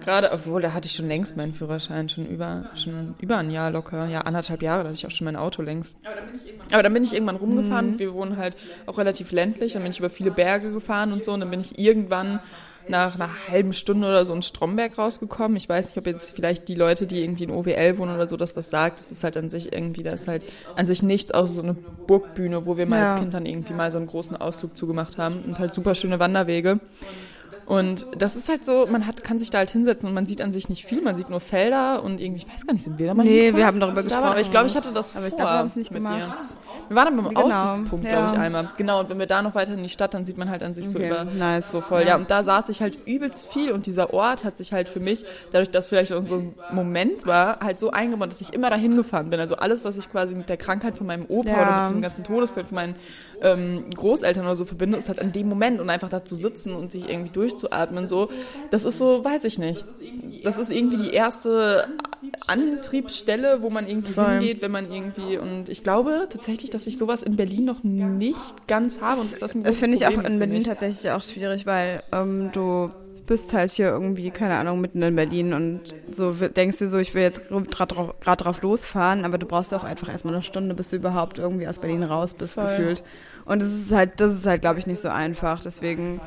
gerade, obwohl, da hatte ich schon längst meinen Führerschein, schon über, schon über ein Jahr locker, ja, anderthalb Jahre, da hatte ich auch schon mein Auto längst. Aber dann bin ich irgendwann rumgefahren, wir wohnen halt auch relativ ländlich, dann bin ich über viele Berge gefahren und so und dann bin ich irgendwann nach einer halben Stunde oder so in Stromberg rausgekommen. Ich weiß nicht, ob jetzt vielleicht die Leute, die irgendwie in OWL wohnen oder so, das was sagt. Das ist halt an sich irgendwie, da ist halt an sich nichts außer so eine Burgbühne, wo wir mal Ja. als Kind dann irgendwie mal so einen großen Ausflug zugemacht haben und halt super schöne Wanderwege. Und das ist halt so, man hat, kann sich da halt hinsetzen und man sieht an sich nicht viel, man sieht nur Felder und irgendwie, ich weiß gar nicht, sind wir da mal Nee, hingefahren? wir haben darüber Da waren- Aber ich gesprochen. glaube, ich hatte das Aber ich vor glaube, wir haben es nicht mit gemacht. Dir. Wir waren aber beim Genau, Aussichtspunkt, ja. glaube ich, einmal. Genau, und wenn wir da noch weiter in die Stadt, dann sieht man halt an sich so Okay, über nice. so voll. Ja. und da saß ich halt übelst viel und dieser Ort hat sich halt für mich, dadurch, dass vielleicht auch so ein Moment war, halt so eingebaut, dass ich immer dahin gefahren bin. Also alles, was ich quasi mit der Krankheit von meinem Opa Ja. oder mit diesem ganzen Todesfall von meinen ähm, Großeltern oder so verbinde, ist halt an dem Moment und einfach da zu sitzen und sich irgendwie durchzuatmen, so, das ist so, weiß ich nicht. Das ist irgendwie die erste Antriebsstelle, wo man irgendwie hingeht, wenn man irgendwie, und ich glaube tatsächlich, dass ich sowas in Berlin noch nicht ganz habe und das finde ich auch in Berlin tatsächlich auch schwierig, weil ähm, du bist halt hier irgendwie, keine Ahnung, mitten in Berlin und so denkst dir so, ich will jetzt gerade drauf, drauf losfahren, aber du brauchst auch einfach erstmal eine Stunde, bis du überhaupt irgendwie aus Berlin raus bist, Voll. gefühlt. Und das ist halt, das ist halt, glaube ich, nicht so einfach. Deswegen,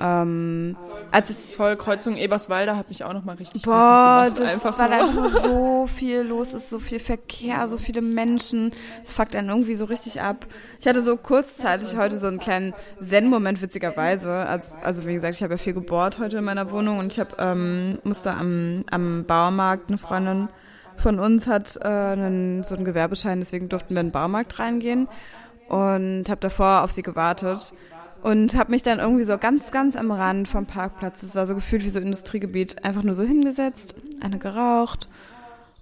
ähm, als ich Toll, Kreuzung Eberswalde hat mich auch noch mal richtig Boah, das einfach weil nur. einfach so [LAUGHS] viel los ist, so viel Verkehr, so viele Menschen. Das fuckt einen irgendwie so richtig ab. Ich hatte so kurzzeitig heute so einen kleinen Zen-Moment, witzigerweise. Als, also wie gesagt, ich habe ja viel gebohrt heute in meiner Wohnung und ich habe ähm, musste am, am Baumarkt, eine Freundin von uns hat äh, einen, so einen Gewerbeschein, deswegen durften wir in den Baumarkt reingehen und habe davor auf sie gewartet und habe mich dann irgendwie so ganz, ganz am Rand vom Parkplatz, das war so gefühlt wie so Industriegebiet, einfach nur so hingesetzt, eine geraucht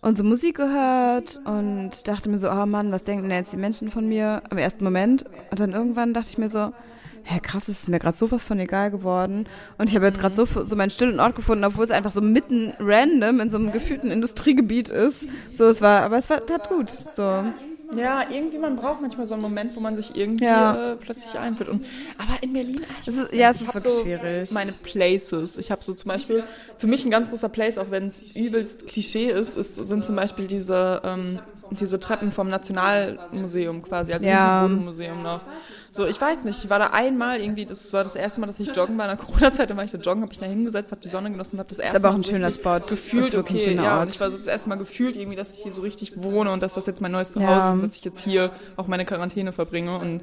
und so Musik gehört und dachte mir so, oh Mann, was denken denn jetzt die Menschen von mir im ersten Moment? Und dann irgendwann dachte ich mir so, hä, krass, es ist mir gerade sowas von egal geworden. Und ich habe jetzt gerade so, so meinen stillen Ort gefunden, obwohl es einfach so mitten random in so einem gefühlten Industriegebiet ist. So, es war, aber es war tat gut. So. Ja, irgendwie, man braucht manchmal so einen Moment, wo man sich irgendwie Ja. äh, plötzlich einfühlt. Und, aber in Berlin, ich Es ist- ja, es ist wirklich so schwierig. Meine Places. Ich habe so zum Beispiel, für mich ein ganz großer Place, auch wenn es übelst Klischee ist, ist, sind zum Beispiel diese, ähm, diese Treppen vom Nationalmuseum quasi, also Ja. ja. Museum noch. So, ich weiß nicht, ich war da einmal irgendwie, das war das erste Mal, dass ich joggen war in der Corona-Zeit, da war ich da joggen, habe ich da hingesetzt, habe die Sonne genossen und habe das erste aber auch Mal ein so schöner Spot. gefühlt, Ist okay, ein schöner ja, Ort. und ich war so das erste Mal gefühlt irgendwie, dass ich hier so richtig wohne und dass das jetzt mein neues Zuhause Ja. ist und dass ich jetzt hier auch meine Quarantäne verbringe und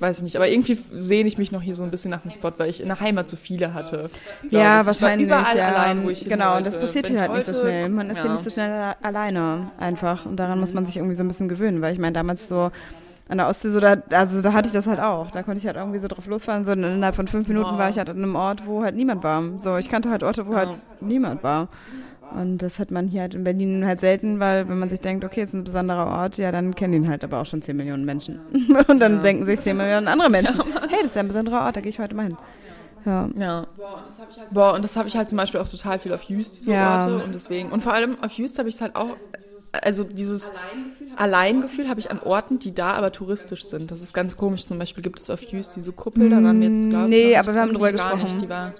weiß ich nicht, aber irgendwie sehne ich mich noch hier so ein bisschen nach dem Spot, weil ich in der Heimat zu viele hatte. Ja, ich. wahrscheinlich. Ich war überall ja. allein, wo ich Genau, und das passiert hier halt nicht so schnell. Man ist hier ja. nicht so schnell alle- alleine einfach. Und daran muss man sich irgendwie so ein bisschen gewöhnen, weil ich meine, damals so an der Ostsee, so da, also da hatte ich das halt auch. Da konnte ich halt irgendwie so drauf losfahren. So innerhalb von fünf Minuten war ich halt an einem Ort, wo halt niemand war. So, ich kannte halt Orte, wo halt niemand war. Und das hat man hier halt in Berlin halt selten, weil wenn man sich denkt, okay, jetzt ist ein besonderer Ort, ja, dann kennen ihn halt aber auch schon 10 Millionen Menschen. [LAUGHS] Und dann denken sich 10 Millionen andere Menschen, hey, das ist ja ein besonderer Ort, da gehe ich heute mal hin. Ja. Ja. Boah, und das habe ich halt zum Beispiel auch total viel auf Jüst, diese Ja. Orte. Und deswegen, und vor allem auf Jüst habe ich es halt auch, also dieses Alleingefühl habe ich an Orten, die da aber touristisch sind. Das ist ganz komisch. Zum Beispiel gibt es auf Hughes diese Kuppel, da waren wir jetzt, glaube ich, Nee, aber wir haben drüber gesprochen. Nicht, die war,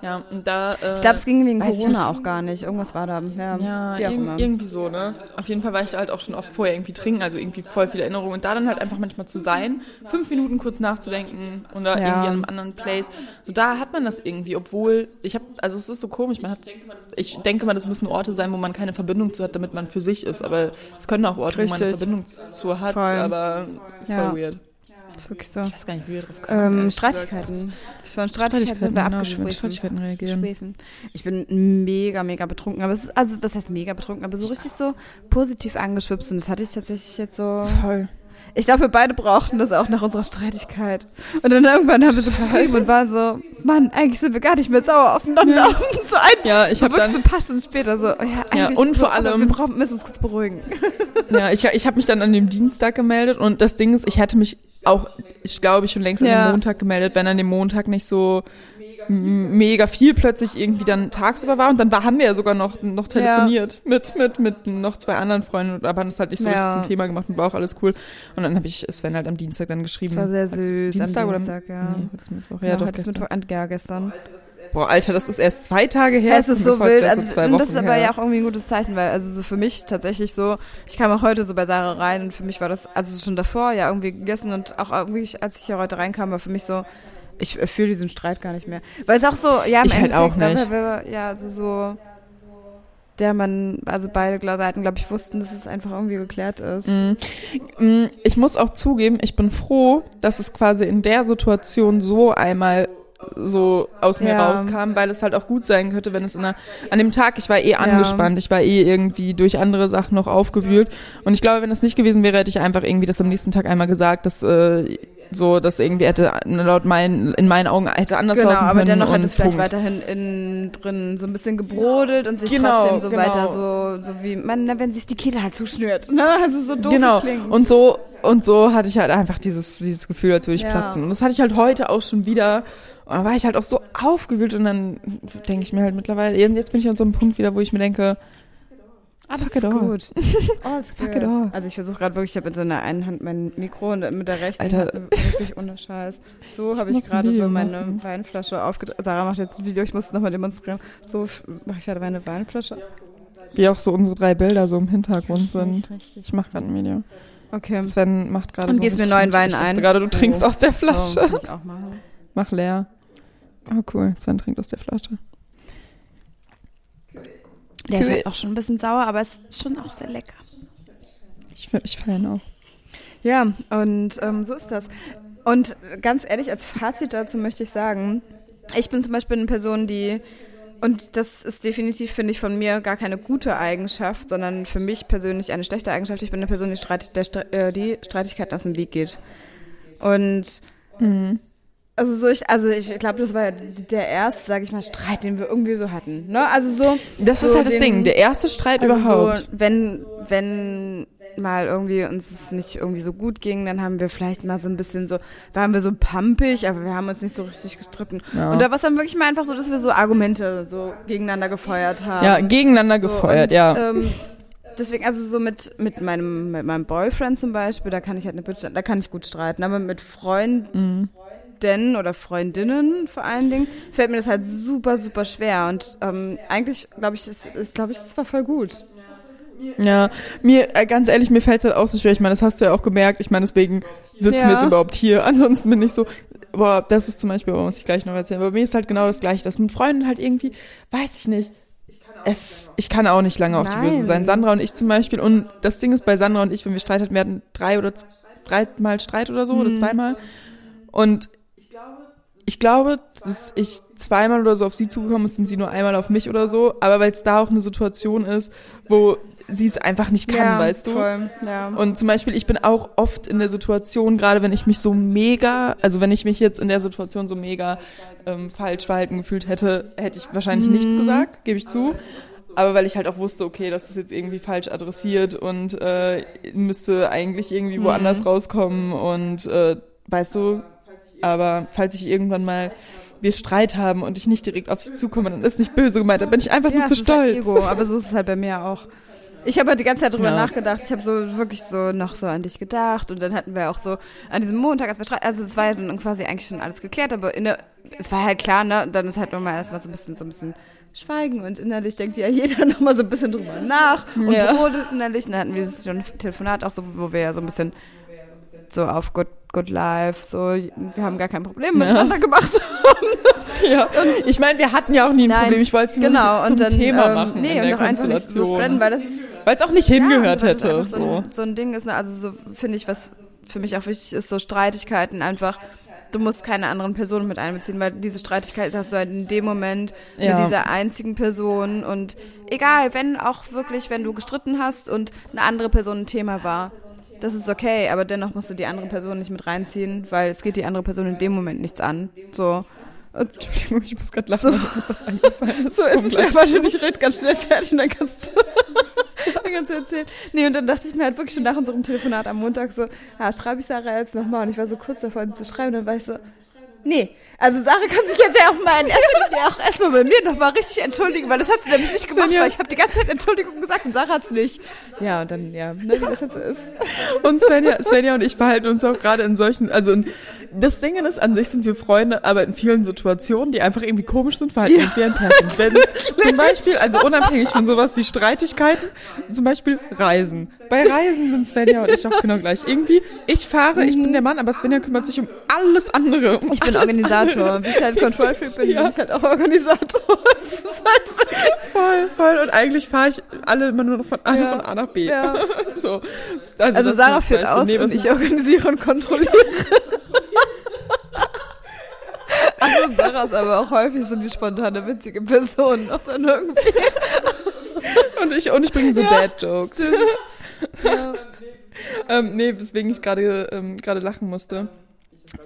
ja, und da, äh, Ich glaube, es ging wegen Corona nicht. auch gar nicht. Irgendwas war da. Ja, Ja, irg immer. irgendwie so, ne? Auf jeden Fall war ich da halt auch schon oft vorher irgendwie trinken, also irgendwie voll viele Erinnerungen. Und da dann halt einfach manchmal zu sein, fünf Minuten kurz nachzudenken oder Ja. irgendwie an einem anderen Place. So da hat man das irgendwie, obwohl ich habe, also es ist so komisch, man hat, ich denke mal, das müssen Orte sein, wo man keine Verbindung zu hat, damit man für sich ist. Aber es können auch Orte, wo man eine Richtig. Verbindung zu, hat, Voll. aber voll Ja. weird. Das ist wirklich so. Ich weiß gar nicht, wie wir drauf kamen. Ähm, Streitigkeiten. Von Streitigkeiten sind wir genau. Streitigkeiten reagieren. Schwefen. Ich bin mega, mega betrunken. Aber es ist, also, was heißt mega betrunken? Aber so richtig so positiv angeschwipst. Und das hatte ich tatsächlich jetzt so. Voll. Ich glaube, wir beide brauchten das auch nach unserer Streitigkeit. Und dann irgendwann haben wir so geschrieben und waren so, Mann, eigentlich sind wir gar nicht mehr sauer aufeinander. Und [LAUGHS] so ein, Ja, ich so habe wirklich dann so ein paar Stunden später so, ja, eigentlich. und vor aber allem- Wir brauchen, müssen uns kurz beruhigen. [LAUGHS] Ja, ich, ich habe mich dann an dem Dienstag gemeldet und das Ding ist, ich hätte mich auch, ich glaube, ich schon längst an Ja. dem Montag gemeldet, wenn an dem Montag nicht so mega viel plötzlich irgendwie dann tagsüber war und dann war, haben wir ja sogar noch, noch telefoniert mit, mit, mit noch zwei anderen Freunden, aber haben es halt nicht so Ja. richtig zum Thema gemacht und war auch alles cool. Und dann habe ich Sven halt am Dienstag dann geschrieben. Das war sehr süß Dienstag am oder Dienstag, ja. Nee, heute ist Mittwoch. Ja, Ja, doch, heute ist gestern. Mittwoch, ja, gestern. Boah, Alter, das ist erst zwei Tage her. es ist so wild. so Also, zwei und das ist aber her. ja auch irgendwie ein gutes Zeichen, weil, also so für mich tatsächlich so, ich kam auch heute so bei Sarah rein und für mich war das, also schon davor ja irgendwie gegessen und auch irgendwie, als ich hier heute reinkam, war für mich so, ich fühle diesen Streit gar nicht mehr. Weil es auch so, ja, im Ich halt auch ne, nicht. wir, ja, also so, der man, also beide Seiten, glaube ich, wussten, dass es einfach irgendwie geklärt ist. Mm, Ich muss auch zugeben, ich bin froh, dass es quasi in der Situation so einmal so aus mir Ja. rauskam, weil es halt auch gut sein könnte, wenn es in einer, an dem Tag, ich war eh angespannt, ich war eh irgendwie durch andere Sachen noch aufgewühlt und ich glaube, wenn das nicht gewesen wäre, hätte ich einfach irgendwie das am nächsten Tag einmal gesagt, dass äh, so, dass irgendwie hätte laut meinen, in meinen Augen hätte anders Genau, laufen aber können dennoch hat und es vielleicht Punkt. weiterhin innen drin so ein bisschen gebrodelt und sich Genau, trotzdem so genau. weiter so, so wie, man, wenn sich die Kehle halt zuschnürt. Ne? [LAUGHS] Also so doof genau. klingt. Und so und so hatte ich halt einfach dieses dieses Gefühl, als würde ich Ja. platzen. Und das hatte ich halt heute auch schon wieder. Und dann war ich halt auch so aufgewühlt und dann denke ich mir halt mittlerweile, jetzt bin ich an so einem Punkt wieder, wo ich mir denke, Alles Fuck it all. gut. [LAUGHS] Oh, ist Fuck it all. Also ich versuche gerade wirklich, ich habe in so einer einen Hand mein Mikro und mit der rechten Alter. Wirklich ohne Scheiß. So habe ich ein gerade so meine machen. Weinflasche aufgedreht. Sarah macht jetzt ein Video, ich muss es nochmal demonstrieren. So mache ich gerade meine Weinflasche. wie auch so unsere drei Bilder so im Hintergrund sind. Richtig. Ich mache gerade ein Video. Okay. Sven macht gerade Und so gießt mir neuen Wein ich ein. Gerade du trinkst Oh. aus der So, Flasche. kann ich auch machen. Mach leer. Oh cool, Sven trinkt aus der Flasche. Der ist halt auch schon ein bisschen sauer, aber es ist schon auch sehr lecker. Ich, ich feiere ihn auch. Ja, und ähm, so ist das. Und ganz ehrlich, als Fazit dazu möchte ich sagen, ich bin zum Beispiel eine Person, die, und das ist definitiv, finde ich, von mir gar keine gute Eigenschaft, sondern für mich persönlich eine schlechte Eigenschaft. Ich bin eine Person, die, Streit, der, äh, die Streitigkeiten aus dem Weg geht. Und Mhm. Also so ich, also ich glaube, das war ja der erste, sage ich mal, Streit, den wir irgendwie so hatten. Ne? Also so. Das ist so halt das den- Ding, der erste Streit also überhaupt. So, wenn, wenn mal irgendwie uns es nicht irgendwie so gut ging, dann haben wir vielleicht mal so ein bisschen so, waren wir so pumpig, aber wir haben uns nicht so richtig gestritten. Ja. Und da war es dann wirklich mal einfach so, dass wir so Argumente so gegeneinander gefeuert haben. Ja, gegeneinander So, gefeuert, und, ja. Ähm, deswegen, also so mit, mit meinem, mit meinem Boyfriend zum Beispiel, da kann ich halt eine Bitch, da kann ich gut streiten. Aber mit Freunden Mhm. Oder Freundinnen vor allen Dingen, fällt mir das halt super, super schwer. Und ähm, eigentlich, glaube ich, ist, ist, glaube ich, das war voll gut. Ja, mir, äh, ganz ehrlich, mir fällt es halt auch so schwer. Ich meine, das hast du ja auch gemerkt. Ich meine, deswegen sitzen Ja. wir jetzt überhaupt hier. [LAUGHS] Ansonsten bin ich so, boah, das ist zum Beispiel, aber muss ich gleich noch erzählen. Aber mir ist halt genau das Gleiche. Das mit Freunden halt irgendwie, weiß ich nicht. Es, ich kann auch nicht lange auf die Böse Nein. sein. Sandra und ich zum Beispiel. Und das Ding ist bei Sandra und ich, wenn wir Streit hatten, wir hatten drei oder dreimal Streit oder so Mhm. oder zweimal. Und ich glaube, dass ich zweimal oder so auf sie zugekommen ist und sie nur einmal auf mich oder so. Aber weil es da auch eine Situation ist, wo sie es einfach nicht kann, weißt du? Voll, ja. Und zum Beispiel, ich bin auch oft in der Situation, gerade wenn ich mich so mega, also wenn ich mich jetzt in der Situation so mega ähm, falsch verhalten gefühlt hätte, hätte ich wahrscheinlich nichts Mhm. gesagt, gebe ich zu. Aber weil ich halt auch wusste, okay, das ist jetzt irgendwie falsch adressiert und äh, müsste eigentlich irgendwie Mhm. woanders rauskommen und äh, weißt du, aber falls ich irgendwann mal wir Streit haben und ich nicht direkt auf dich zukomme, dann ist nicht böse gemeint, dann bin ich einfach ja, nur zu halt stolz. Ego, aber so ist es halt bei mir auch. Ich habe halt die ganze Zeit drüber Ja. nachgedacht. Ich habe so wirklich so noch so an dich gedacht und dann hatten wir auch so an diesem Montag, als wir schrei- also es war ja dann quasi eigentlich schon alles geklärt, aber in der, es war halt klar, ne? Und dann ist halt nochmal erstmal so ein bisschen so ein bisschen Schweigen und innerlich denkt ja jeder [LAUGHS] nochmal so ein bisschen drüber nach und Ja. brodelt innerlich. Und dann hatten wir dieses Telefonat auch so, wo wir ja so ein bisschen so auf Good, good Life, so wir haben gar kein Problem miteinander gemacht. [LAUGHS] Ja. Ich meine, wir hatten ja auch nie ein Nein, Problem. Ich wollte es nur genau, nicht zum und dann, Thema ähm, machen. nee, und auch einfach nicht so Konstellation. spreaden, weil das ist Weil es auch nicht hingehört Ja, hätte. So, ein, so ein Ding ist, ne? also so finde ich, was für mich auch wichtig ist, so Streitigkeiten einfach. Du musst keine anderen Personen mit einbeziehen, weil diese Streitigkeit hast du halt in dem Moment Ja. mit dieser einzigen Person und egal, wenn auch wirklich, wenn du gestritten hast und eine andere Person ein Thema war, das ist okay, aber dennoch musst du die andere Person nicht mit reinziehen, weil es geht die andere Person in dem Moment nichts an. So. Und Entschuldigung, ich muss gerade lachen, weil mir was eingefallen ist. so ist es ja, Kommt warte, ich rede ganz schnell fertig und dann kannst du, [LAUGHS] dann kannst du erzählen. Nee, und dann dachte ich mir halt wirklich schon nach unserem Telefonat am Montag so, ja, schreibe ich Sarah jetzt nochmal und ich war so kurz davor, sie zu schreiben, dann war ich so, nee, also Sarah kann sich jetzt ja auch mal in erster Linie auch erstmal bei mir nochmal richtig entschuldigen, weil das hat sie nämlich nicht gemacht, weil ich habe die ganze Zeit Entschuldigung gesagt und Sarah hat's nicht. Ja, und dann, ja, ne, wie das jetzt so ist. Und Svenja, Svenja und ich verhalten uns auch gerade in solchen, also in, das Ding ist, an sich sind wir Freunde, aber in vielen Situationen, die einfach irgendwie komisch sind, verhalten wir uns wie ein Pärchen. Wenn es [LAUGHS] zum Beispiel, also unabhängig von sowas wie Streitigkeiten, zum Beispiel Reisen. Bei Reisen sind Svenja und ich auch genau gleich. Irgendwie, ich fahre, ich bin der Mann, aber Svenja kümmert sich um alles andere. Um Ich bin Organisator. Wie ich halt Control Freak bin, Ja. bin ich halt auch Organisator. [LAUGHS] Es ist halt Voll, voll. Und eigentlich fahre ich alle immer nur noch von A, Ja. von A nach B. Ja. [LAUGHS] so. Also das Sarah führt aus nee, und ich organisiere und kontrolliere. [LAUGHS] Und Sarah ist aber auch häufig so die spontane, witzige Person. Auch dann irgendwie. Und ich, und ich bringe so Ja, Dad-Jokes. Ja. ähm, nee, weswegen ich gerade ähm, gerade lachen musste.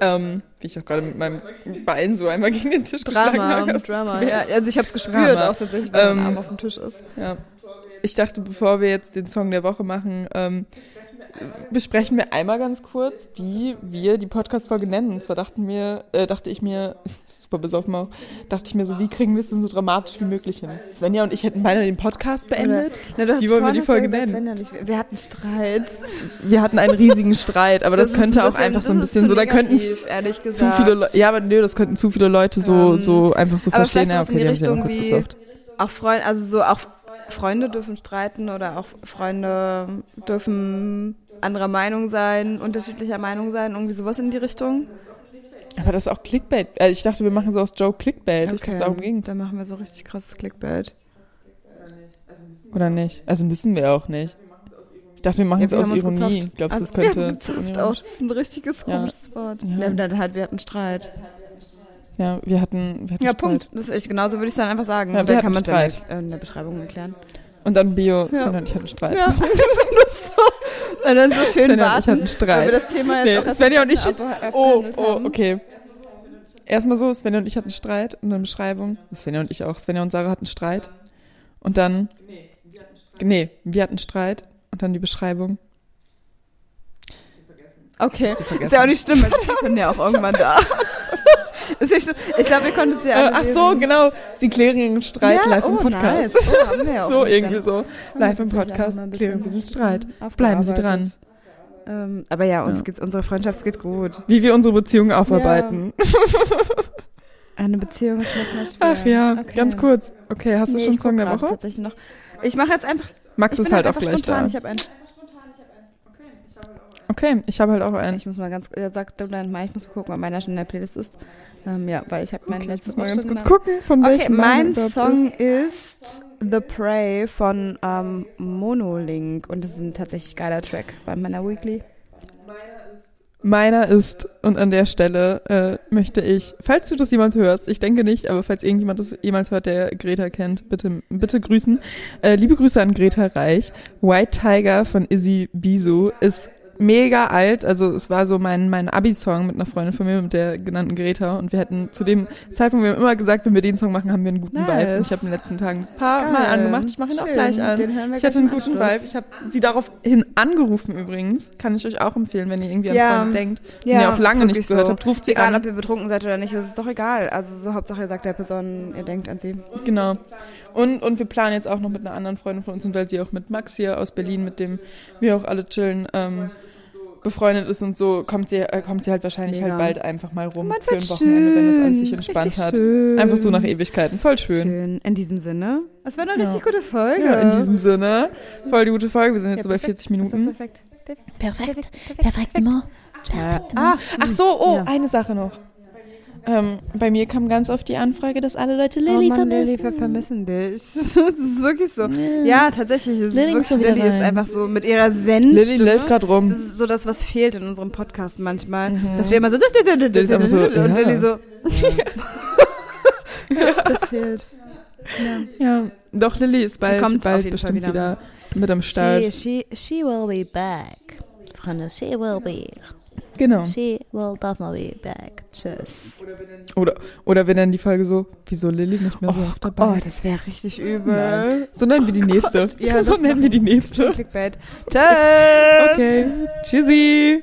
Ähm, wie ich auch gerade mit meinem Bein so einmal gegen den Tisch geschlagen Drama, habe. Hast du's Drama. Ja, also ich habe es gespürt Drama. auch tatsächlich, weil Ähm, mein Arm auf dem Tisch ist. Ja. Ich dachte, bevor wir jetzt den Song der Woche machen, ähm, besprechen wir einmal ganz kurz, wie wir die Podcast-Folge nennen. Und zwar dachten wir, äh, dachte ich mir, [LAUGHS] super besoffen auch, dachte ich mir so, wie kriegen wir es denn so dramatisch wie möglich hin? Svenja und ich hätten beinahe den Podcast beendet. Na, du hast Wie wollen wir die Folge gesagt, nennen? Ich, wir hatten Streit. Wir hatten einen riesigen Streit, aber das, ist könnte ein auch einfach so ein das bisschen so, da könnten zu viele Leute, ja, aber nö, das könnten zu viele Leute so, Ähm, so einfach so verstehen. Ja, die okay, die haben sich ja Richtung kurz gezofft. Auch Freunde, also so auch Freunde dürfen streiten oder auch Freunde dürfen anderer Meinung sein, unterschiedlicher Meinung sein, irgendwie sowas in die Richtung. Aber das ist auch Clickbait. Also ich dachte, wir machen so aus Joe Clickbait. Ich dachte, darum ging's. Dann machen wir so richtig krasses Clickbait. Oder nicht? Also müssen wir auch nicht. Ich dachte, wir machen es wir aus Ironie. gezofft. Glaubst du, Also, das könnte gezofft auch. Das ist ein richtiges Ja. komisches Wort. Ja. Ja. Dann halt, wir hatten Streit. Ja, wir hatten, wir hatten Ja, Streit. Punkt. Das ist genauso würde ich es dann einfach sagen. Ja, dann kann man es Streit. ja in der Beschreibung erklären. Und dann Bio, Ja. Und ich hatten Streit. Ja. [LAUGHS] so. Und dann so schön Svenja und ich warten, hatten Streit. weil wir das Thema jetzt Nee, auch Svenja und ich- Oh, oh, okay. Erstmal so, Svenja und ich hatten Streit und dann Beschreibung. Svenja und ich auch. Svenja und Sarah hatten Streit. Und dann. Nee, wir hatten Streit. Und dann die Beschreibung. Okay, Sie vergessen. ist ja auch nicht schlimm, weil sie sind ja auch [LAUGHS] irgendwann da. Ich glaube, ihr konntet sie Äh, alle ach lesen. so, genau. Sie klären den Streit Ja, live im oh, Podcast. Nice. Oh, wir ja [LAUGHS] so irgendwie so. Live wir im Podcast klären Sie den Streit. Bleiben Sie dran. Ähm, aber ja, uns Ja. geht's, unsere Freundschaft geht gut. Wie wir unsere Beziehung aufarbeiten. [LAUGHS] Eine Beziehung ist manchmal schwer. Ach ja, Okay. ganz kurz. Okay, hast du Nee, schon Song der Woche? Tatsächlich noch. Ich mache jetzt einfach. Max ist bin halt auch gleich spontan. da. Ich habe einen. Okay, ich habe halt auch einen. Ich muss mal ganz. Ja, sag du dann mal. Ich muss mal gucken, ob meiner schon in der Playlist ist. Ähm, ja, weil ich habe meinen Okay, letzten mal ganz kurz gucken, von Okay, welchem mein Song ist. The Prey von ähm, Monolink und das ist ein tatsächlich geiler Track bei meiner Weekly. Meiner ist, und an der Stelle äh, möchte ich, falls du das jemals hörst, ich denke nicht, aber falls irgendjemand das jemals hört, der Greta kennt, bitte, bitte grüßen. Äh, liebe Grüße an Greta Reich. White Tiger von Izzy Bisu ist mega alt, also es war so mein, mein Abi-Song mit einer Freundin von mir, mit der genannten Greta und wir hätten zu dem Zeitpunkt, wir haben immer gesagt, wenn wir den Song machen, haben wir einen guten Nice. Vibe und ich habe in den letzten Tagen ein paar Mal Geil. angemacht, ich mache ihn auch Schön. gleich an. Ich hatte einen guten Anschluss. Vibe, ich habe sie daraufhin angerufen übrigens, kann ich euch auch empfehlen, wenn ihr irgendwie an Ja. Freunde denkt, wenn ihr auch lange nichts gehört so. habt, ruft sie Egal, an. ob ihr betrunken seid oder nicht, das ist doch egal. Also so Hauptsache ihr sagt der Person, ihr denkt an sie. Genau. Und, und wir planen jetzt auch noch mit einer anderen Freundin von uns und weil sie auch mit Max hier aus Berlin, mit dem wir auch alle chillen, ähm, befreundet ist und so, kommt sie, äh, kommt sie halt wahrscheinlich Mega. halt bald einfach mal rum Mann, für ein Wochenende, wenn das alles sich schön. entspannt Richtig hat. schön. Einfach so nach Ewigkeiten. Voll schön. Schön. In diesem Sinne. Das war eine Ja. richtig gute Folge. Ja, in diesem Sinne. Voll die gute Folge. Wir sind jetzt Ja, so bei perfekt. 40 Minuten. Das ist doch perfekt. Perfekt. Perfektement. Ah, Ach so, oh, Ja. eine Sache noch. Ähm, bei mir kam ganz oft die Anfrage, dass alle Leute oh Lilly Mann, Lilly, vermissen. wir vermissen dich. Das [LAUGHS] ist wirklich so. Ja, tatsächlich. Es ist Lilly wirklich, Lilly ist einfach so mit ihrer Zen. Lilly läuft gerade rum. Das ist so das, was fehlt in unserem Podcast manchmal. Mhm. Dass wir immer so. ist einfach so, [LAUGHS] und ja. Lilly so. [LAUGHS] das fehlt. Ja, doch, Lilly ist bald, kommt auf bald jeden Fall bestimmt wieder. wieder. mit am Start. She, she, she will be back. Freunde, she will be. Genau. She will definitely be back. Tschüss. Oder, oder wenn dann die Folge so, wieso Lilly nicht mehr so oft dabei? Oh, das wäre richtig übel. so nennen wir die nächste. Ja, [LAUGHS] so nennen wir die nächste. Clickbait. Tschüss. Okay. Tschüssi.